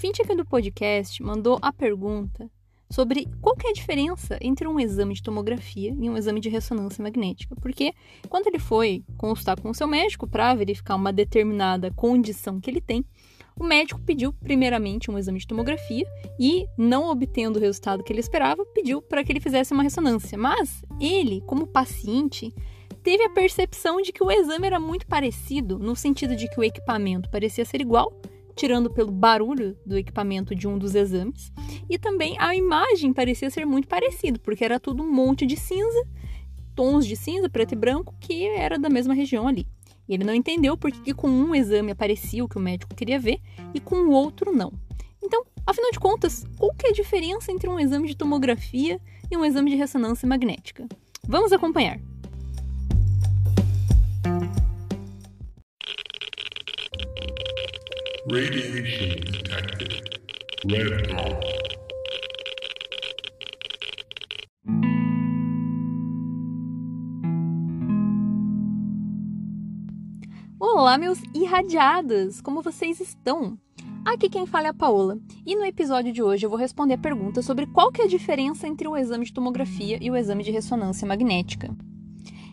ouvinte aqui do podcast mandou a pergunta sobre qual é a diferença entre um exame de tomografia e um exame de ressonância magnética. Porque quando ele foi consultar com o seu médico para verificar uma determinada condição que ele tem, o médico pediu primeiramente um exame de tomografia e, não obtendo o resultado que ele esperava, pediu para que ele fizesse uma ressonância. Mas ele, como paciente, teve a percepção de que o exame era muito parecido, no sentido de que o equipamento parecia ser igual, tirando pelo barulho do equipamento de um dos exames, e também a imagem parecia ser muito parecida, porque era tudo um monte de cinza, tons de cinza, preto e branco, que era da mesma região ali. E ele não entendeu porque que com um exame aparecia o que o médico queria ver e com o outro não. Então, afinal de contas, qual que é a diferença entre um exame de tomografia e um exame de ressonância magnética? Vamos acompanhar. Radiation detected. Red dawn. Olá, meus irradiadas! Como vocês estão? Aqui quem fala é a Paola, e no episódio de hoje eu vou responder a pergunta sobre qual que é a diferença entre o exame de tomografia e o exame de ressonância magnética.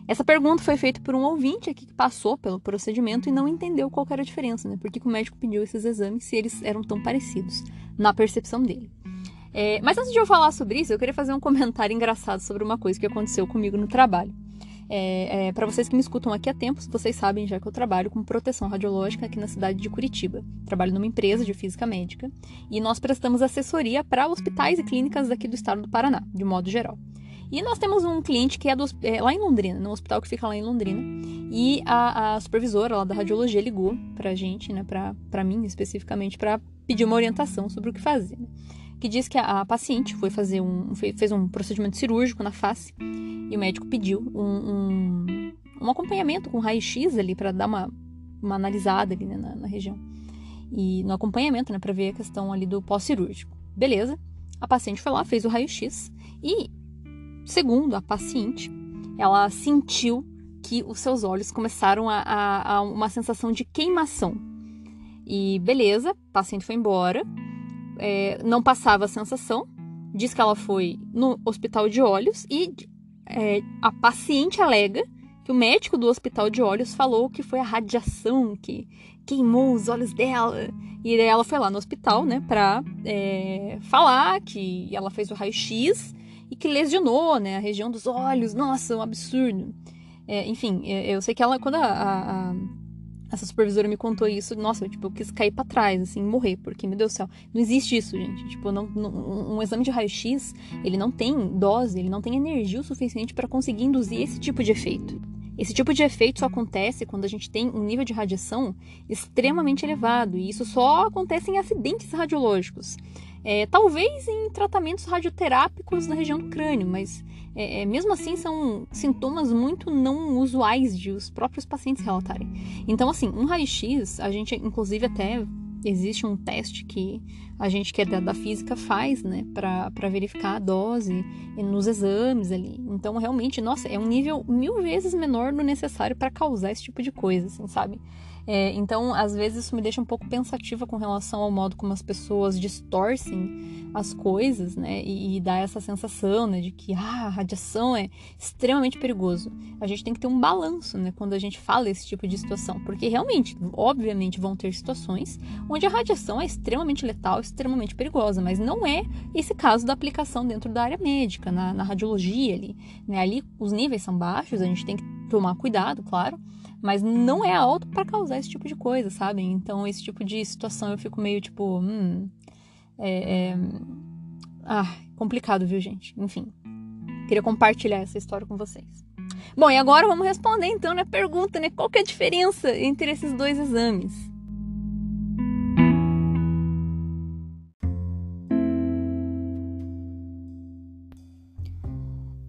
Essa pergunta foi feita por um ouvinte aqui que passou pelo procedimento e não entendeu qual era a diferença, né? Por que, o médico pediu esses exames se eles eram tão parecidos, na percepção dele. É, mas antes de eu falar sobre isso, eu queria fazer um comentário engraçado sobre uma coisa que aconteceu comigo no trabalho. É, é, para vocês que me escutam aqui há tempos, vocês sabem já que eu trabalho com proteção radiológica aqui na cidade de Curitiba. Trabalho numa empresa de física médica e nós prestamos assessoria para hospitais e clínicas daqui do estado do Paraná, de modo geral. E nós temos um cliente que é, do, é, lá em Londrina, no hospital que fica lá em Londrina. E a, a supervisora lá da radiologia ligou pra gente, né, pra, pra mim especificamente, para pedir uma orientação sobre o que fazer. Né? Que diz que a, a, paciente foi fazer um, fez um procedimento cirúrgico na face e o médico pediu um, um, um acompanhamento com raio-x ali para dar uma, uma analisada ali né, na, na região. E no acompanhamento, né, para ver a questão ali do pós-cirúrgico. Beleza. A paciente foi lá, fez o raio-x e Segundo a paciente, ela sentiu que os seus olhos começaram a, a, a uma sensação de queimação. E beleza, a paciente foi embora, é, não passava a sensação, diz que ela foi no hospital de olhos e é, a paciente alega que o médico do hospital de olhos falou que foi a radiação que queimou os olhos dela. E ela foi lá no hospital, né, pra é, falar que ela fez o raio-x e que lesionou, né, a região dos olhos. Nossa, um absurdo. É, enfim, é, eu sei que ela, quando a, a, a, essa supervisora me contou isso, nossa, eu, tipo, eu quis cair para trás, assim, morrer, porque, meu Deus do céu, não existe isso, gente. Tipo, não, não, um exame de raio-x, ele não tem dose, ele não tem energia o suficiente para conseguir induzir esse tipo de efeito. Esse tipo de efeito só acontece quando a gente tem um nível de radiação extremamente elevado, e isso só acontece em acidentes radiológicos. É, talvez em tratamentos radioterápicos na região do crânio, mas é, é, mesmo assim são sintomas muito não usuais de os próprios pacientes relatarem. Então, assim, um raio-x, a gente inclusive até existe um teste que a gente que é da, da física faz, né, para verificar a dose nos exames ali. Então, realmente, nossa, é um nível mil vezes menor do necessário para causar esse tipo de coisa, assim, sabe? É, então, às vezes, isso me deixa um pouco pensativa com relação ao modo como as pessoas distorcem as coisas, né? E, e dá essa sensação, né, de que ah, a radiação é extremamente perigoso. A gente tem que ter um balanço, né, quando a gente fala esse tipo de situação, porque realmente, obviamente, vão ter situações onde a radiação é extremamente letal, extremamente perigosa, mas não é esse caso da aplicação dentro da área médica, na, na radiologia ali, né? Ali os níveis são baixos, a gente tem que tomar cuidado, claro mas não é alto para causar esse tipo de coisa, sabe? Então, esse tipo de situação eu fico meio tipo, hum, é, é... ah, complicado, viu, gente? Enfim, queria compartilhar essa história com vocês. Bom, e agora vamos responder então na pergunta, né? Qual que é a diferença entre esses dois exames?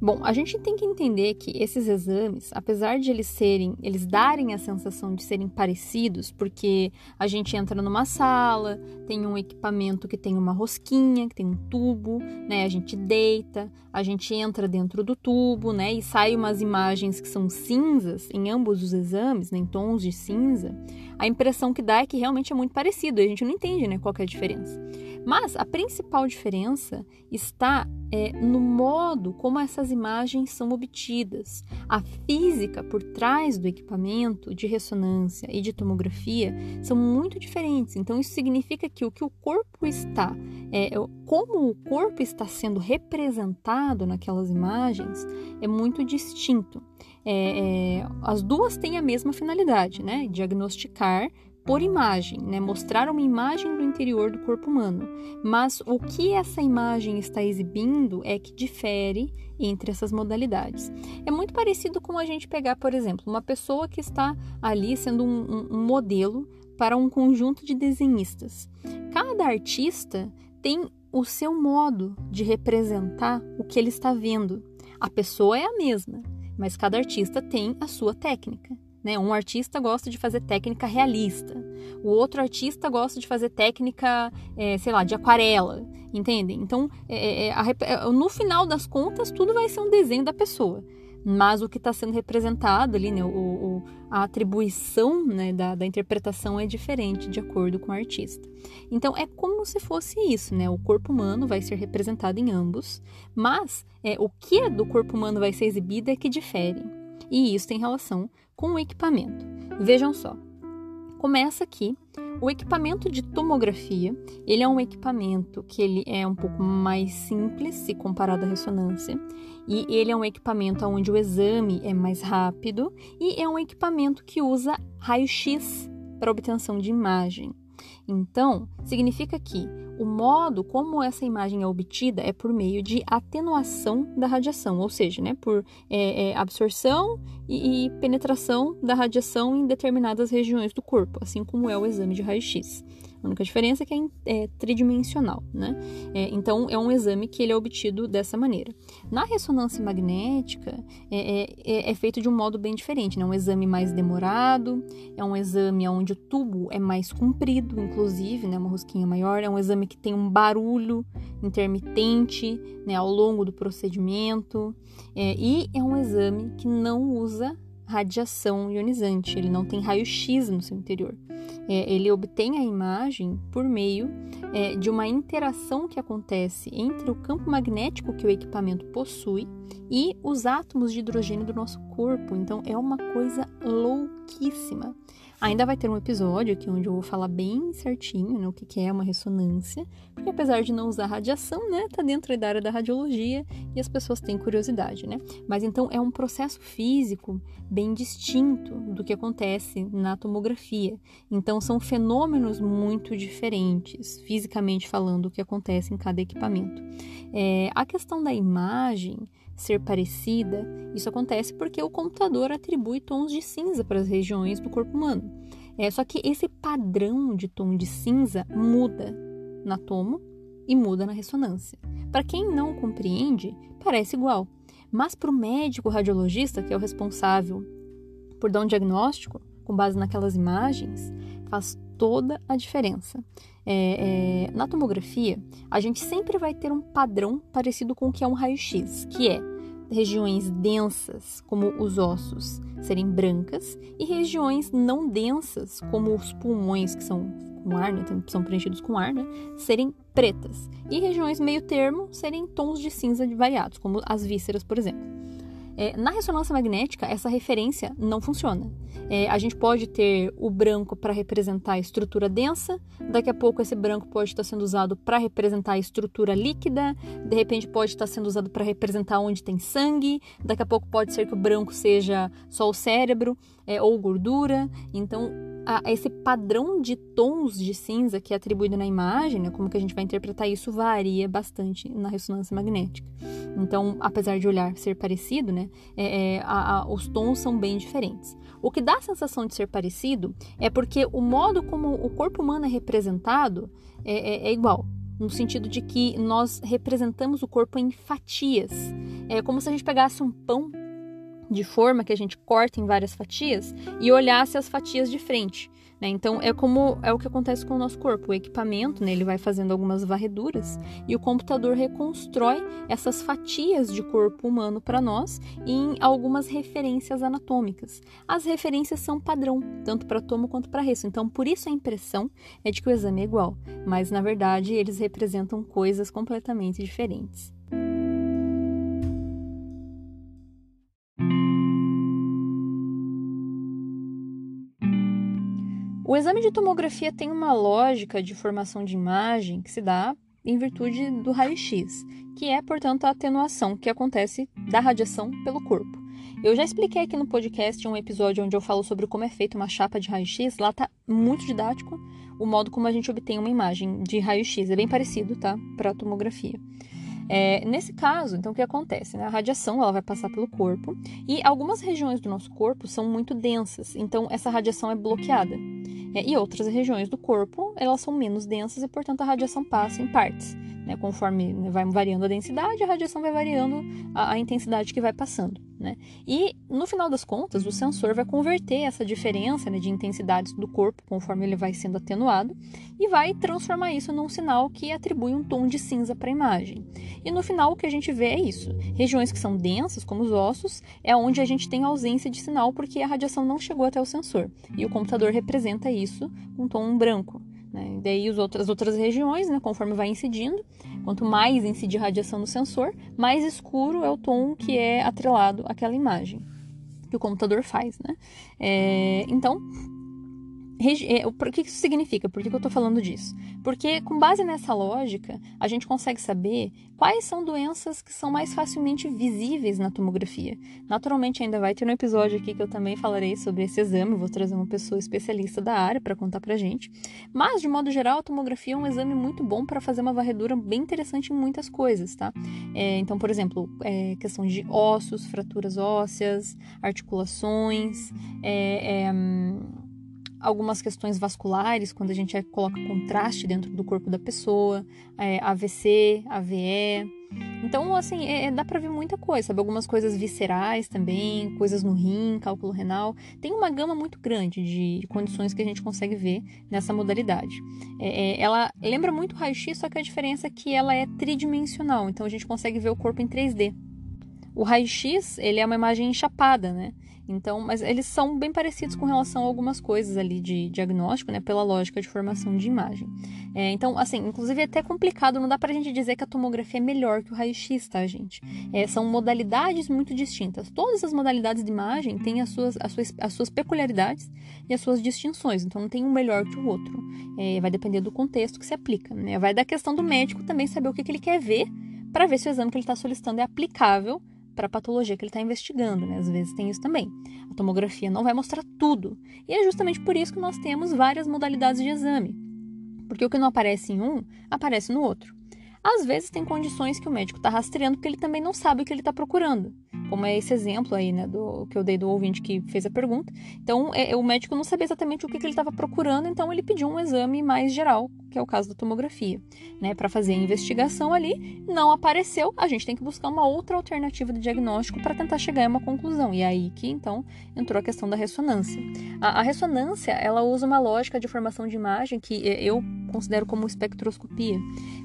Bom, a gente tem que entender que esses exames, apesar de eles serem, eles darem a sensação de serem parecidos, porque a gente entra numa sala, tem um equipamento que tem uma rosquinha, que tem um tubo, né? A gente deita, a gente entra dentro do tubo, né? E sai umas imagens que são cinzas em ambos os exames, né? em tons de cinza. A impressão que dá é que realmente é muito parecido, a gente não entende né, qual é a diferença. Mas a principal diferença está é, no modo como essas imagens são obtidas. A física por trás do equipamento de ressonância e de tomografia são muito diferentes. Então, isso significa que o que o corpo está, é, como o corpo está sendo representado naquelas imagens, é muito distinto. É, é, as duas têm a mesma finalidade, né? Diagnosticar por imagem, né? mostrar uma imagem do interior do corpo humano. Mas o que essa imagem está exibindo é que difere entre essas modalidades. É muito parecido com a gente pegar, por exemplo, uma pessoa que está ali sendo um, um, um modelo para um conjunto de desenhistas. Cada artista tem o seu modo de representar o que ele está vendo. A pessoa é a mesma, mas cada artista tem a sua técnica. Né? Um artista gosta de fazer técnica realista, o outro artista gosta de fazer técnica, é, sei lá, de aquarela, entendem? Então, é, é, a, no final das contas, tudo vai ser um desenho da pessoa. Mas o que está sendo representado ali, né, o, o, a atribuição né, da, da, interpretação é diferente de acordo com o artista. Então é como se fosse isso, né? O corpo humano vai ser representado em ambos, mas é, o que é do corpo humano vai ser exibido é que difere. E isso tem relação com o equipamento. Vejam só. Começa aqui o equipamento de tomografia. Ele é um equipamento que ele é um pouco mais simples se comparado à ressonância e ele é um equipamento onde o exame é mais rápido e é um equipamento que usa raio-x para obtenção de imagem. Então, significa que o modo como essa imagem é obtida é por meio de atenuação da radiação, ou seja, né, por é, é, absorção e, e, penetração da radiação em determinadas regiões do corpo, assim como é o exame de raio-x. A única diferença é que é, é tridimensional, né? É, então, é um exame que ele é obtido dessa maneira. Na ressonância magnética, é, é, é, é feito de um modo bem diferente, né? Um exame mais demorado, é um exame onde o tubo é mais comprido, inclusive, né? Uma rosquinha maior, é um exame que tem um barulho intermitente, né? Ao longo do procedimento, e é um exame que não usa radiação ionizante, ele não tem raio-x no seu interior. É, ele obtém a imagem por meio é, de uma interação que acontece entre o campo magnético que o equipamento possui e os átomos de hidrogênio do nosso corpo. Então é uma coisa louquíssima. Ainda vai ter um episódio aqui onde eu vou falar bem certinho né, o que, é uma ressonância, porque apesar de não usar radiação, né, tá dentro da área da radiologia e as pessoas têm curiosidade, né? Mas então é um processo físico bem distinto do que acontece na tomografia. Então são fenômenos muito diferentes, fisicamente falando, o que acontece em cada equipamento. É, a questão da imagem ser parecida, isso acontece porque o computador atribui tons de cinza para as regiões do corpo humano. É, só que esse padrão de tom de cinza muda na tomo e muda na ressonância. Para quem não compreende, parece igual, mas para o médico radiologista, que é o responsável por dar um diagnóstico com base naquelas imagens, faz toda a diferença. É, é, na tomografia, a gente sempre vai ter um padrão parecido com o que é um raio-x, que é regiões densas, como os ossos, serem brancas, e regiões não densas, como os pulmões, que são com ar, né, são preenchidos com ar, né, serem pretas, e regiões meio termo serem tons de cinza variados, como as vísceras, por exemplo. É, na ressonância magnética, essa referência não funciona. É, a gente pode ter o branco para representar a estrutura densa, daqui a pouco esse branco pode estar sendo usado para representar a estrutura líquida, de repente pode estar sendo usado para representar onde tem sangue, daqui a pouco pode ser que o branco seja só o cérebro é, ou gordura. Então, a, esse padrão de tons de cinza que é atribuído na imagem, né, como que a gente vai interpretar isso, varia bastante na ressonância magnética. Então, apesar de olhar ser parecido, né, é, é, a, a, os tons são bem diferentes. O que dá a sensação de ser parecido é porque o modo como o corpo humano é representado é, é, é igual no sentido de que nós representamos o corpo em fatias. É como se a gente pegasse um pão de forma que a gente corta em várias fatias e olhasse as fatias de frente. Né? Então é como é o que acontece com o nosso corpo. O equipamento, né, ele vai fazendo algumas varreduras e o computador reconstrói essas fatias de corpo humano para nós em algumas referências anatômicas. As referências são padrão, tanto para tomo quanto para resto. Então por isso a impressão é de que o exame é igual, mas na verdade eles representam coisas completamente diferentes. O exame de tomografia tem uma lógica de formação de imagem que se dá em virtude do raio-x, que é, portanto, a atenuação que acontece da radiação pelo corpo. Eu já expliquei aqui no podcast um episódio onde eu falo sobre como é feita uma chapa de raio-x. Lá tá muito didático o modo como a gente obtém uma imagem de raio-x. É bem parecido, tá? Para a tomografia. É, nesse caso, então, o que acontece? Né? A radiação ela vai passar pelo corpo e algumas regiões do nosso corpo são muito densas, então essa radiação é bloqueada. É, e outras regiões do corpo, elas são menos densas e, portanto, a radiação passa em partes. Né? Conforme vai variando a densidade, a radiação vai variando a, a intensidade que vai passando. Né? E, no final das contas, o sensor vai converter essa diferença né, de intensidades do corpo, conforme ele vai sendo atenuado, e vai transformar isso num sinal que atribui um tom de cinza para a imagem. E no final, o que a gente vê é isso. Regiões que são densas, como os ossos, é onde a gente tem ausência de sinal porque a radiação não chegou até o sensor. E o computador representa isso com um tom branco. Né? Daí as outras, as outras regiões, né, conforme vai incidindo, quanto mais incide radiação no sensor, mais escuro é o tom que é atrelado àquela imagem que o computador faz. Né? É, então, o que isso significa? Por que eu estou falando disso? Porque, com base nessa lógica, a gente consegue saber quais são doenças que são mais facilmente visíveis na tomografia. Naturalmente, ainda vai ter um episódio aqui que eu também falarei sobre esse exame, vou trazer uma pessoa especialista da área para contar para gente. Mas, de modo geral, a tomografia é um exame muito bom para fazer uma varredura bem interessante em muitas coisas, tá? É, então, por exemplo, é, questão de ossos, fraturas ósseas, articulações, é, é hum, algumas questões vasculares, quando a gente coloca contraste dentro do corpo da pessoa, é, AVC, AVE. Então, assim, é, é, dá pra ver muita coisa, sabe? Algumas coisas viscerais também, coisas no rim, cálculo renal. Tem uma gama muito grande de condições que a gente consegue ver nessa modalidade. É, é ela lembra muito o raio-x, só que a diferença é que ela é tridimensional, então a gente consegue ver o corpo em 3D. O raio-x, ele é uma imagem enchapada, né? Então, mas eles são bem parecidos com relação a algumas coisas ali de diagnóstico, né? Pela lógica de formação de imagem. É, então, assim, inclusive é até complicado, não dá pra gente dizer que a tomografia é melhor que o raio-x, tá, gente? É, são modalidades muito distintas. Todas as modalidades de imagem têm as suas, as suas, as suas peculiaridades e as suas distinções. Então, não tem um melhor que o outro. É, vai depender do contexto que se aplica, né? Vai da questão do médico também saber o que, que ele quer ver para ver se o exame que ele está solicitando é aplicável para a patologia que ele está investigando, né? Às vezes tem isso também. A tomografia não vai mostrar tudo. E é justamente por isso que nós temos várias modalidades de exame. Porque o que não aparece em um, aparece no outro. Às vezes tem condições que o médico está rastreando porque ele também não sabe o que ele está procurando como é esse exemplo aí, né, do que eu dei do ouvinte que fez a pergunta. Então, é, o médico não sabia exatamente o que, que ele estava procurando, então ele pediu um exame mais geral, que é o caso da tomografia, né, para fazer a investigação ali. Não apareceu, a gente tem que buscar uma outra alternativa de diagnóstico para tentar chegar a uma conclusão. E é aí que então entrou a questão da ressonância. A, a ressonância, ela usa uma lógica de formação de imagem que eu considero como espectroscopia,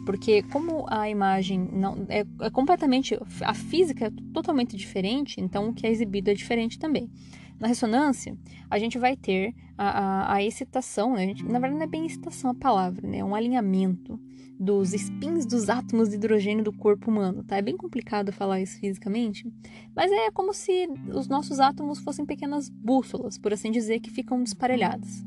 porque como a imagem não é, é completamente a física é totalmente diferente diferente, então o que é exibido é diferente também. Na ressonância, a gente vai ter a, a, a excitação, né? Na verdade não é bem excitação a palavra, né? É um alinhamento dos spins dos átomos de hidrogênio do corpo humano, tá? É bem complicado falar isso fisicamente, mas é como se os nossos átomos fossem pequenas bússolas, por assim dizer, que ficam desparelhadas.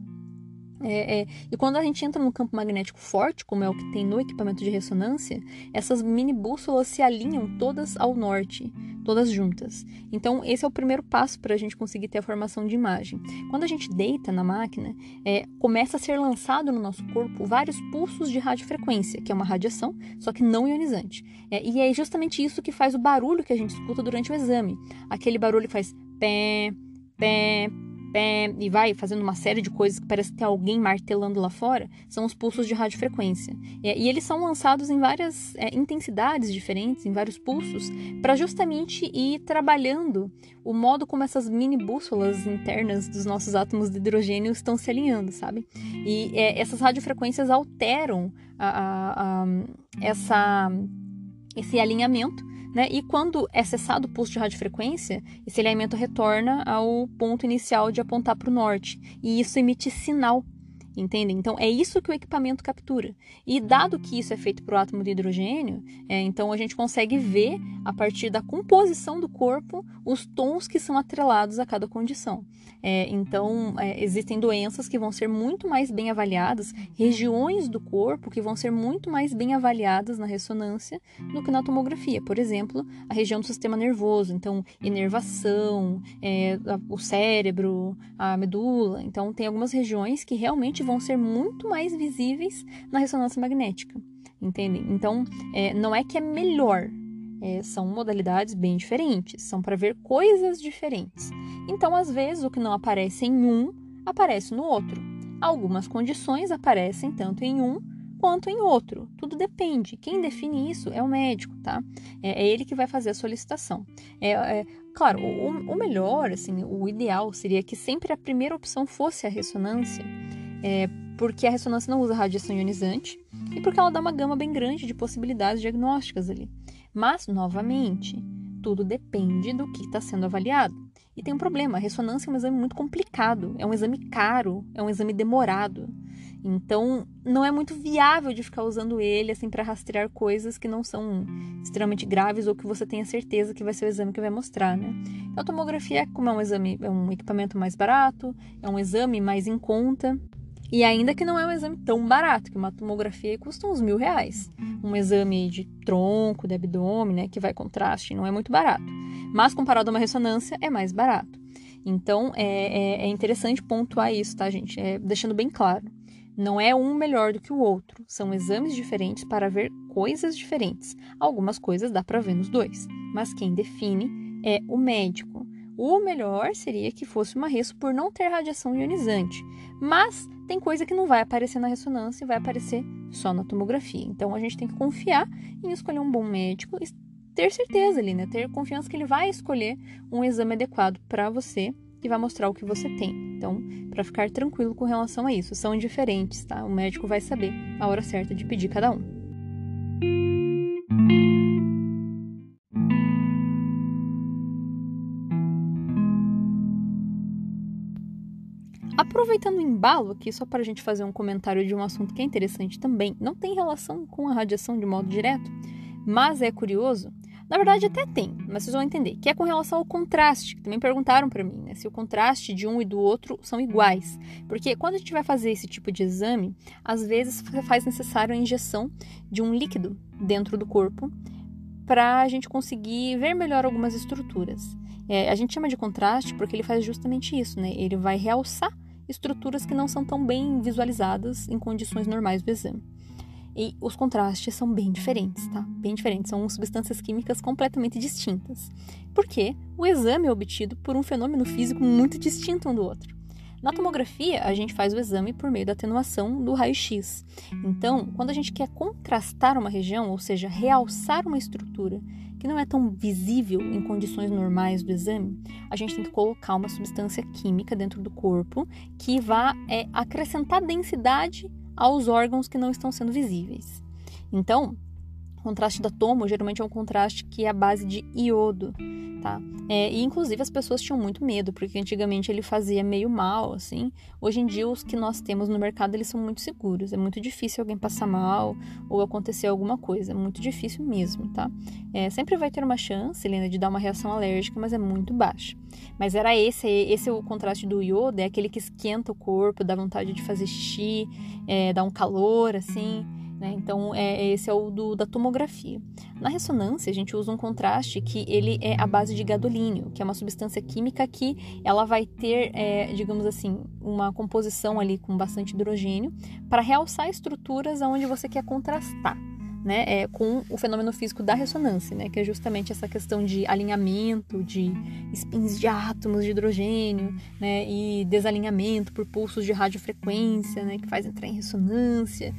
É, é, e quando a gente entra no campo magnético forte, como é o que tem no equipamento de ressonância, essas mini bússolas se alinham todas ao norte, todas juntas. Então, esse é o primeiro passo para a gente conseguir ter a formação de imagem. Quando a gente deita na máquina, é, começa a ser lançado no nosso corpo vários pulsos de radiofrequência, que é uma radiação, só que não ionizante. É, e é justamente isso que faz o barulho que a gente escuta durante o exame. Aquele barulho faz pé, pé, pé, e vai fazendo uma série de coisas que parece que tem alguém martelando lá fora, são os pulsos de radiofrequência. E eles são lançados em várias é, intensidades diferentes, em vários pulsos, para justamente ir trabalhando o modo como essas mini bússolas internas dos nossos átomos de hidrogênio estão se alinhando, sabe? E é, essas radiofrequências alteram a, a, a, essa, esse alinhamento né? E quando é cessado o pulso de radiofrequência, esse alinhamento retorna ao ponto inicial de apontar para o norte. E isso emite sinal entendem? Então é isso que o equipamento captura. E dado que isso é feito o átomo de hidrogênio, é, então a gente consegue ver a partir da composição do corpo os tons que são atrelados a cada condição. É, então é, existem doenças que vão ser muito mais bem avaliadas, regiões do corpo que vão ser muito mais bem avaliadas na ressonância do que na tomografia. Por exemplo, a região do sistema nervoso, então inervação, é, o cérebro, a medula. Então tem algumas regiões que realmente vão ser muito mais visíveis na ressonância magnética, entendem? Então, é, não é que é melhor, é, são modalidades bem diferentes, são para ver coisas diferentes. Então, às vezes, o que não aparece em um aparece no outro. Algumas condições aparecem tanto em um quanto em outro. Tudo depende. Quem define isso é o médico, tá? É, é ele que vai fazer a solicitação. É, é claro, o, o, melhor, assim, o ideal seria que sempre a primeira opção fosse a ressonância, é, porque a ressonância não usa radiação ionizante e porque ela dá uma gama bem grande de possibilidades diagnósticas ali. Mas, novamente, tudo depende do que está sendo avaliado. E tem um problema: a ressonância é um exame muito complicado, é um exame caro, é um exame demorado. Então, não é muito viável de ficar usando ele assim para rastrear coisas que não são extremamente graves ou que você tenha certeza que vai ser o exame que vai mostrar, né? Então, a tomografia, como é um exame, é um equipamento mais barato, é um exame mais em conta, e ainda que não é um exame tão barato, que uma tomografia custa uns mil reais. Um exame de tronco, de abdômen, né, que vai contraste, não é muito barato. Mas comparado a uma ressonância, é mais barato. Então, é, é, é interessante pontuar isso, tá, gente? É, deixando bem claro. Não é um melhor do que o outro. São exames diferentes para ver coisas diferentes. Algumas coisas dá para ver nos dois. Mas quem define é o médico. O melhor seria que fosse uma resso por não ter radiação ionizante. Mas tem coisa que não vai aparecer na ressonância e vai aparecer só na tomografia. Então a gente tem que confiar em escolher um bom médico e ter certeza ali, né? Ter confiança que ele vai escolher um exame adequado para você e vai mostrar o que você tem. Então, para ficar tranquilo com relação a isso, são diferentes, tá? O médico vai saber a hora certa de pedir cada um. Aproveitando o embalo aqui, só para a gente fazer um comentário de um assunto que é interessante também, não tem relação com a radiação de modo direto, mas é curioso. Na verdade, até tem, mas vocês vão entender, que é com relação ao contraste, que também perguntaram para mim, né, se o contraste de um e do outro são iguais. Porque quando a gente vai fazer esse tipo de exame, às vezes faz necessário a injeção de um líquido dentro do corpo para a gente conseguir ver melhor algumas estruturas. É, a gente chama de contraste porque ele faz justamente isso, né? Ele vai realçar estruturas que não são tão bem visualizadas em condições normais do exame. E os contrastes são bem diferentes, tá? Bem diferentes, são substâncias químicas completamente distintas. Porque o exame é obtido por um fenômeno físico muito distinto um do outro. Na tomografia, a gente faz o exame por meio da atenuação do raio-x. Então, quando a gente quer contrastar uma região, ou seja, realçar uma estrutura não é tão visível em condições normais do exame, a gente tem que colocar uma substância química dentro do corpo que vá é, acrescentar densidade aos órgãos que não estão sendo visíveis. Então, o contraste da tomo geralmente é um contraste que é a base de iodo tá? É, e inclusive as pessoas tinham muito medo, porque antigamente ele fazia meio mal, assim. Hoje em dia os que nós temos no mercado eles são muito seguros. É muito difícil alguém passar mal ou acontecer alguma coisa. É muito difícil mesmo, tá? É, sempre vai ter uma chance, Helena, de dar uma reação alérgica, mas é muito baixa. Mas era esse, esse é o contraste do iodo, é aquele que esquenta o corpo, dá vontade de fazer xixi, é, dá um calor, assim. Né? Então, é, esse é o do, da tomografia. Na ressonância, a gente usa um contraste que ele é a base de gadolínio, que é uma substância química que ela vai ter, é, digamos assim, uma composição ali com bastante hidrogênio para realçar estruturas onde você quer contrastar. né, é, com o fenômeno físico da ressonância, né, que é justamente essa questão de alinhamento de spins de átomos de hidrogênio, né, e desalinhamento por pulsos de radiofrequência, né, que faz entrar em ressonância.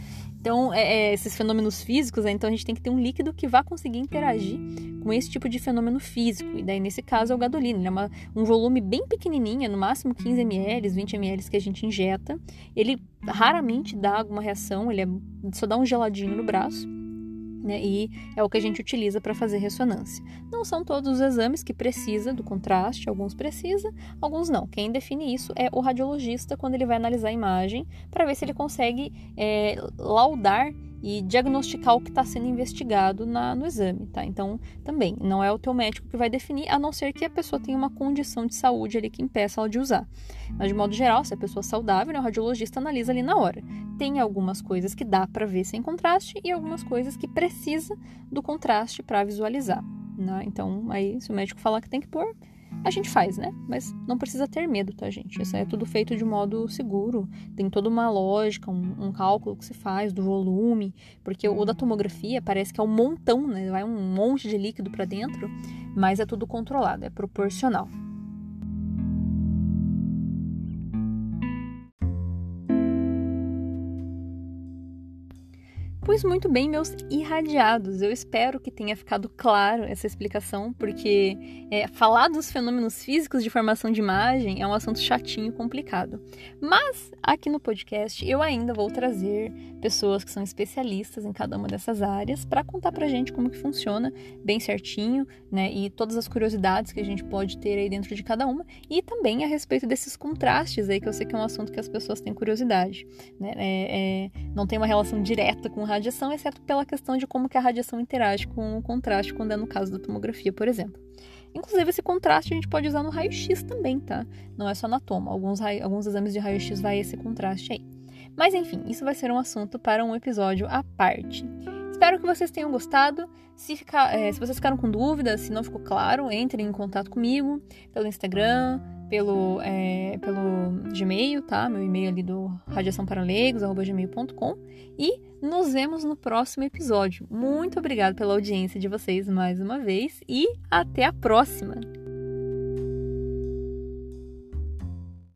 Então, é, é, esses fenômenos físicos, né, então a gente tem que ter um líquido que vá conseguir interagir com esse tipo de fenômeno físico. E daí, nesse caso, é o gadolino. Ele é uma, um volume bem pequenininho, é no máximo 15 ml, 20 ml que a gente injeta. Ele raramente dá alguma reação, ele é, só dá um geladinho no braço né? E é o que a gente utiliza para fazer ressonância. Não são todos os exames que precisa do contraste, alguns precisa, alguns não. Quem define isso é o radiologista quando ele vai analisar a imagem para ver se ele consegue é, laudar e diagnosticar o que está sendo investigado na, no exame, tá? Então, também, não é o teu médico que vai definir, a não ser que a pessoa tenha uma condição de saúde ali que impeça ela de usar. Mas, de modo geral, se a pessoa é saudável, né, o radiologista analisa ali na hora. Tem algumas coisas que dá para ver sem contraste e algumas coisas que precisa do contraste para visualizar, né? Então, aí, se o médico falar que tem que pôr, a gente faz, né? Mas não precisa ter medo, tá, gente? Isso é tudo feito de modo seguro. Tem toda uma lógica, um, um cálculo que se faz do volume, porque o da tomografia parece que é um montão, né? Vai um monte de líquido para dentro, mas é tudo controlado, é proporcional. Pois muito bem, meus irradiados. Eu espero que tenha ficado claro essa explicação, porque é, falar dos fenômenos físicos de formação de imagem é um assunto chatinho e complicado. Mas aqui no podcast eu ainda vou trazer pessoas que são especialistas em cada uma dessas áreas para contar pra gente como que funciona bem certinho, né? E todas as curiosidades que a gente pode ter aí dentro de cada uma e também a respeito desses contrastes aí que eu sei que é um assunto que as pessoas têm curiosidade, né? É, é, não tem uma relação direta com radiação, exceto pela questão de como que a radiação interage com o contraste quando é no caso da tomografia, por exemplo. Inclusive, esse contraste a gente pode usar no raio-x também, tá? Não é só na toma. Alguns, alguns exames de raio-x vai esse contraste aí. Mas enfim, isso vai ser um assunto para um episódio à parte. Espero que vocês tenham gostado. Se, ficar, é, se vocês ficaram com dúvidas, se não ficou claro, entrem em contato comigo pelo Instagram, pelo, é, pelo Gmail, tá? Meu e-mail ali do radiaçãoparalegos.gmail.com e nos vemos no próximo episódio. Muito obrigada pela audiência de vocês mais uma vez e até a próxima!